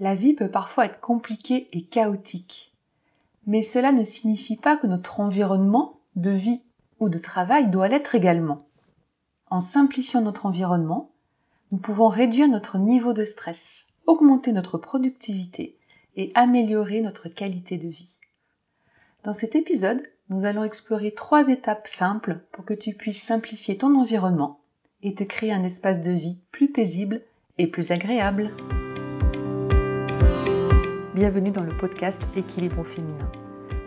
La vie peut parfois être compliquée et chaotique. Mais cela ne signifie pas que notre environnement de vie ou de travail doit l'être également. En simplifiant notre environnement, nous pouvons réduire notre niveau de stress, augmenter notre productivité et améliorer notre qualité de vie. Dans cet épisode, nous allons explorer trois étapes simples pour que tu puisses simplifier ton environnement et te créer un espace de vie plus paisible et plus agréable. Bienvenue dans le podcast Équilibre féminin.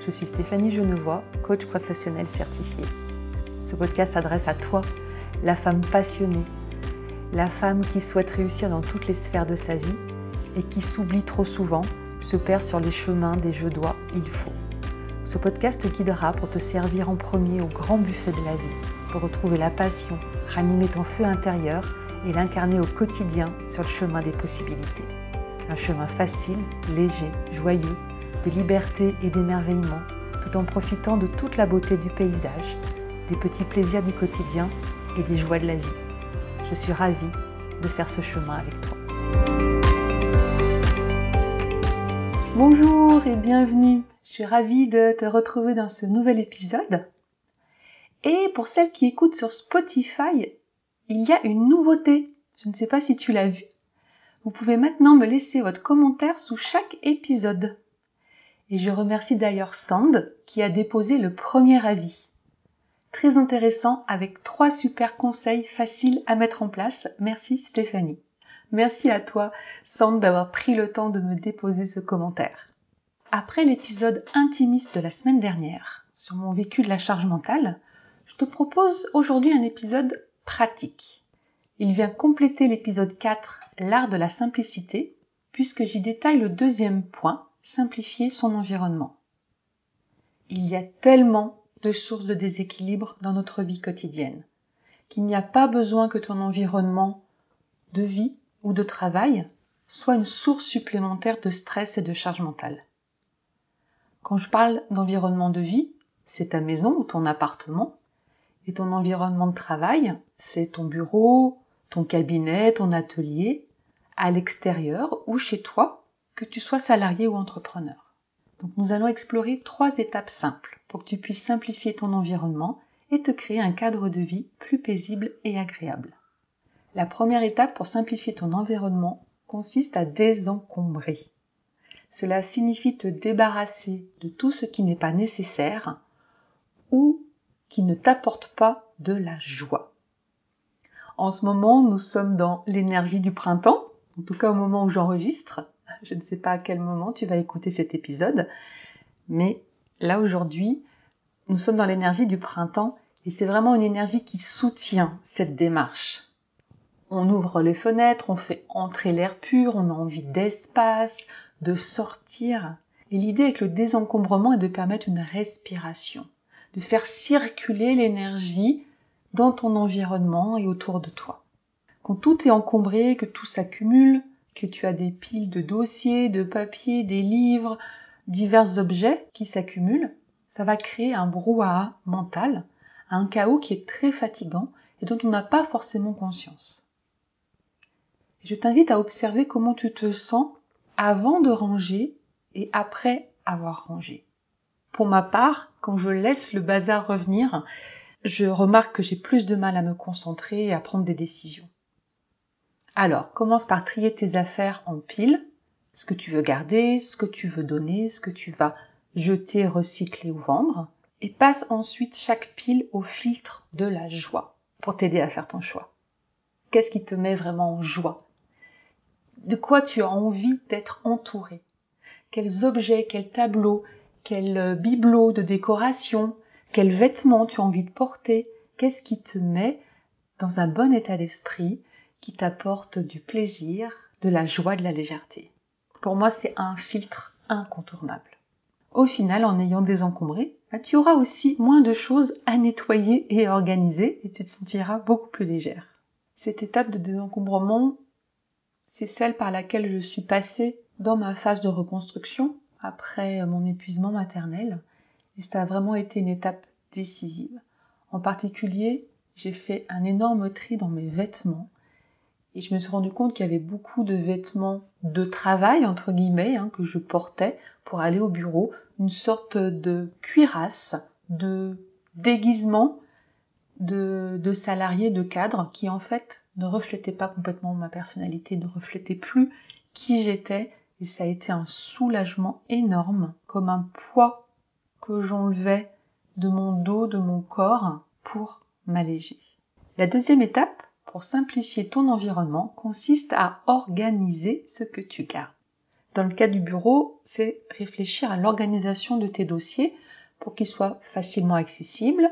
Je suis Stéphanie Genevois, coach professionnel certifié. Ce podcast s'adresse à toi, la femme passionnée, la femme qui souhaite réussir dans toutes les sphères de sa vie et qui s'oublie trop souvent, se perd sur les chemins des je dois, il faut. Ce podcast te guidera pour te servir en premier au grand buffet de la vie, pour retrouver la passion, ranimer ton feu intérieur et l'incarner au quotidien sur le chemin des possibilités. Un chemin facile, léger, joyeux, de liberté et d'émerveillement, tout en profitant de toute la beauté du paysage, des petits plaisirs du quotidien et des joies de la vie. Je suis ravie de faire ce chemin avec toi. Bonjour et bienvenue. Je suis ravie de te retrouver dans ce nouvel épisode. Et pour celles qui écoutent sur Spotify, il y a une nouveauté. Je ne sais pas si tu l'as vu. Vous pouvez maintenant me laisser votre commentaire sous chaque épisode. Et je remercie d'ailleurs Sand qui a déposé le premier avis. Très intéressant avec trois super conseils faciles à mettre en place. Merci Stéphanie. Merci à toi Sand d'avoir pris le temps de me déposer ce commentaire. Après l'épisode intimiste de la semaine dernière sur mon vécu de la charge mentale, je te propose aujourd'hui un épisode pratique. Il vient compléter l'épisode 4, l'art de la simplicité, puisque j'y détaille le deuxième point, simplifier son environnement. Il y a tellement de sources de déséquilibre dans notre vie quotidienne qu'il n'y a pas besoin que ton environnement de vie ou de travail soit une source supplémentaire de stress et de charge mentale. Quand je parle d'environnement de vie, c'est ta maison ou ton appartement, et ton environnement de travail, c'est ton bureau, ton cabinet, ton atelier, à l'extérieur ou chez toi, que tu sois salarié ou entrepreneur. Donc nous allons explorer trois étapes simples pour que tu puisses simplifier ton environnement et te créer un cadre de vie plus paisible et agréable. La première étape pour simplifier ton environnement consiste à désencombrer. Cela signifie te débarrasser de tout ce qui n'est pas nécessaire ou qui ne t'apporte pas de la joie. En ce moment, nous sommes dans l'énergie du printemps, en tout cas au moment où j'enregistre. Je ne sais pas à quel moment tu vas écouter cet épisode, mais là aujourd'hui, nous sommes dans l'énergie du printemps et c'est vraiment une énergie qui soutient cette démarche. On ouvre les fenêtres, on fait entrer l'air pur, on a envie d'espace, de sortir. Et l'idée avec le désencombrement est de permettre une respiration de faire circuler l'énergie dans ton environnement et autour de toi. Quand tout est encombré, que tout s'accumule, que tu as des piles de dossiers, de papiers, des livres, divers objets qui s'accumulent, ça va créer un brouhaha mental, un chaos qui est très fatigant et dont on n'a pas forcément conscience. Je t'invite à observer comment tu te sens avant de ranger et après avoir rangé. Pour ma part, quand je laisse le bazar revenir, je remarque que j'ai plus de mal à me concentrer et à prendre des décisions. Alors, commence par trier tes affaires en piles, ce que tu veux garder, ce que tu veux donner, ce que tu vas jeter, recycler ou vendre, et passe ensuite chaque pile au filtre de la joie pour t'aider à faire ton choix. Qu'est-ce qui te met vraiment en joie? De quoi tu as envie d'être entouré? Quels objets, quels tableaux, quel euh, bibelot de décoration, quels vêtements tu as envie de porter, qu'est-ce qui te met dans un bon état d'esprit, qui t'apporte du plaisir, de la joie, de la légèreté? Pour moi, c'est un filtre incontournable. Au final, en ayant désencombré, bah, tu auras aussi moins de choses à nettoyer et à organiser et tu te sentiras beaucoup plus légère. Cette étape de désencombrement, c'est celle par laquelle je suis passée dans ma phase de reconstruction après mon épuisement maternel. Et ça a vraiment été une étape décisive. En particulier, j'ai fait un énorme tri dans mes vêtements Et je me suis rendu compte qu'il y avait beaucoup de vêtements de travail, entre guillemets, hein, que je portais pour aller au bureau. Une sorte de cuirasse, de déguisement de, de salarié, de cadre, qui en fait ne reflétait pas complètement ma personnalité, ne reflétait plus qui j'étais. Et ça a été un soulagement énorme, comme un poids que j'enlevais de mon dos, de mon corps, pour m'alléger. La deuxième étape, pour simplifier ton environnement, consiste à organiser ce que tu gardes. Dans le cas du bureau, c'est réfléchir à l'organisation de tes dossiers pour qu'ils soient facilement accessibles,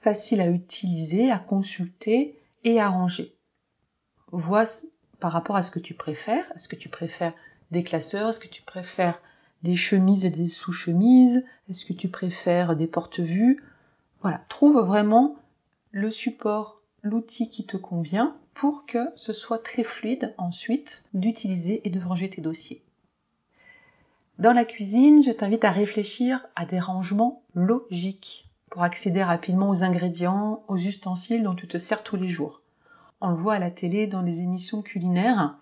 faciles à utiliser, à consulter et à ranger. Vois par rapport à ce que tu préfères. Est-ce que tu préfères des classeurs? Est-ce que tu préfères des chemises et des sous-chemises Est-ce que tu préfères des porte-vues? Voilà, trouve vraiment le support, l'outil qui te convient pour que ce soit très fluide ensuite d'utiliser et de ranger tes dossiers. Dans la cuisine, je t'invite à réfléchir à des rangements logiques pour accéder rapidement aux ingrédients, aux ustensiles dont tu te sers tous les jours. On le voit à la télé dans les émissions culinaires,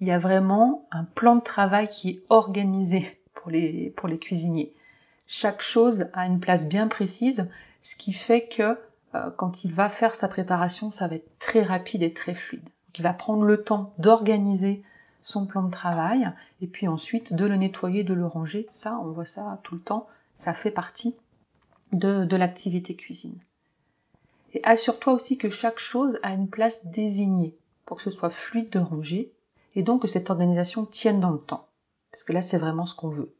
il y a vraiment un plan de travail qui est organisé pour les, pour les cuisiniers. Chaque chose a une place bien précise, ce qui fait que euh, quand il va faire sa préparation, ça va être très rapide et très fluide. il va prendre le temps d'organiser son plan de travail et puis ensuite de le nettoyer, de le ranger. Ça, on voit ça tout le temps. Ça fait partie de, de l'activité cuisine. Et assure-toi aussi que chaque chose a une place désignée pour que ce soit fluide de ranger et donc que cette organisation tienne dans le temps. Parce que là, c'est vraiment ce qu'on veut.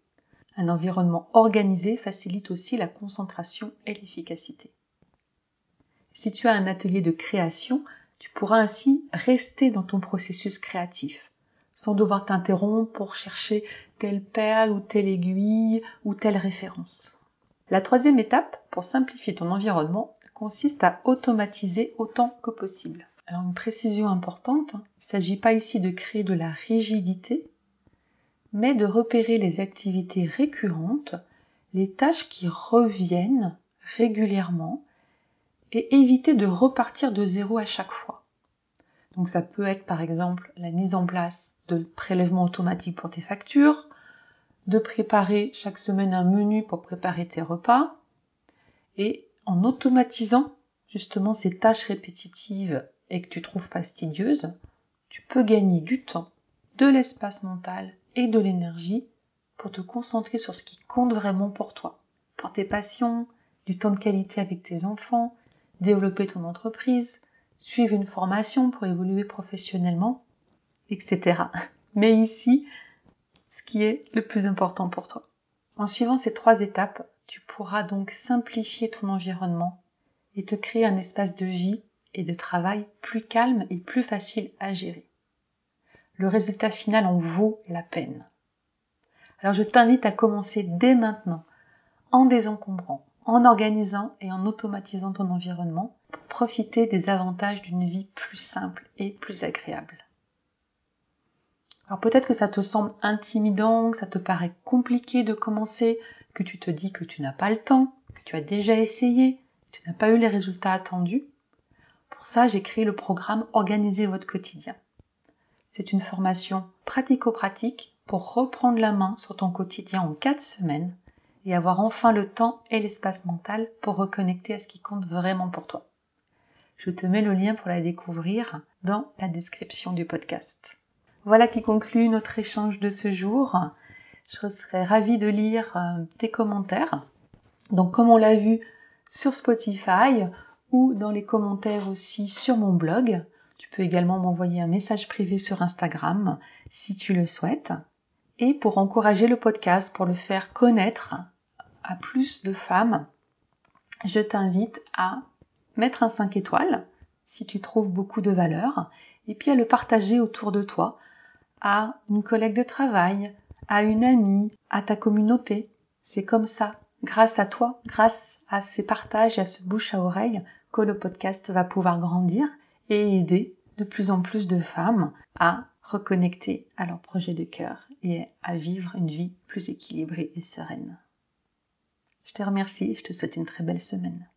Un environnement organisé facilite aussi la concentration et l'efficacité. Si tu as un atelier de création, tu pourras ainsi rester dans ton processus créatif sans devoir t'interrompre pour chercher telle perle ou telle aiguille ou telle référence. La troisième étape, pour simplifier ton environnement, consiste à automatiser autant que possible. Alors une précision importante, hein, il ne s'agit pas ici de créer de la rigidité, mais de repérer les activités récurrentes, les tâches qui reviennent régulièrement et éviter de repartir de zéro à chaque fois. Donc ça peut être par exemple la mise en place de prélèvement automatique pour tes factures, de préparer chaque semaine un menu pour préparer tes repas, et en automatisant justement ces tâches répétitives et que tu trouves fastidieuses, tu peux gagner du temps, de l'espace mental et de l'énergie pour te concentrer sur ce qui compte vraiment pour toi, pour tes passions, du temps de qualité avec tes enfants, développer ton entreprise, suivre une formation pour évoluer professionnellement etc. Mais ici, ce qui est le plus important pour toi. En suivant ces trois étapes, tu pourras donc simplifier ton environnement et te créer un espace de vie et de travail plus calme et plus facile à gérer. Le résultat final en vaut la peine. Alors je t'invite à commencer dès maintenant en désencombrant, en organisant et en automatisant ton environnement pour profiter des avantages d'une vie plus simple et plus agréable. Alors peut-être que ça te semble intimidant, que ça te paraît compliqué de commencer, que tu te dis que tu n'as pas le temps, que tu as déjà essayé, que tu n'as pas eu les résultats attendus. Pour ça, j'ai créé le programme Organiser votre quotidien. C'est une formation pratico-pratique pour reprendre la main sur ton quotidien en 4 semaines et avoir enfin le temps et l'espace mental pour reconnecter à ce qui compte vraiment pour toi. Je te mets le lien pour la découvrir dans la description du podcast. Voilà qui conclut notre échange de ce jour. Je serais ravie de lire euh, tes commentaires. Donc comme on l'a vu sur Spotify ou dans les commentaires aussi sur mon blog. Tu peux également m'envoyer un message privé sur Instagram si tu le souhaites. Et pour encourager le podcast, pour le faire connaître à plus de femmes, je t'invite à mettre un 5 étoiles si tu trouves beaucoup de valeur et puis à le partager autour de toi à une collègue de travail, à une amie, à ta communauté. C'est comme ça, grâce à toi, grâce à ces partages et à ce bouche à oreille, que le podcast va pouvoir grandir et aider de plus en plus de femmes à reconnecter à leur projet de cœur et à vivre une vie plus équilibrée et sereine. Je te remercie je te souhaite une très belle semaine.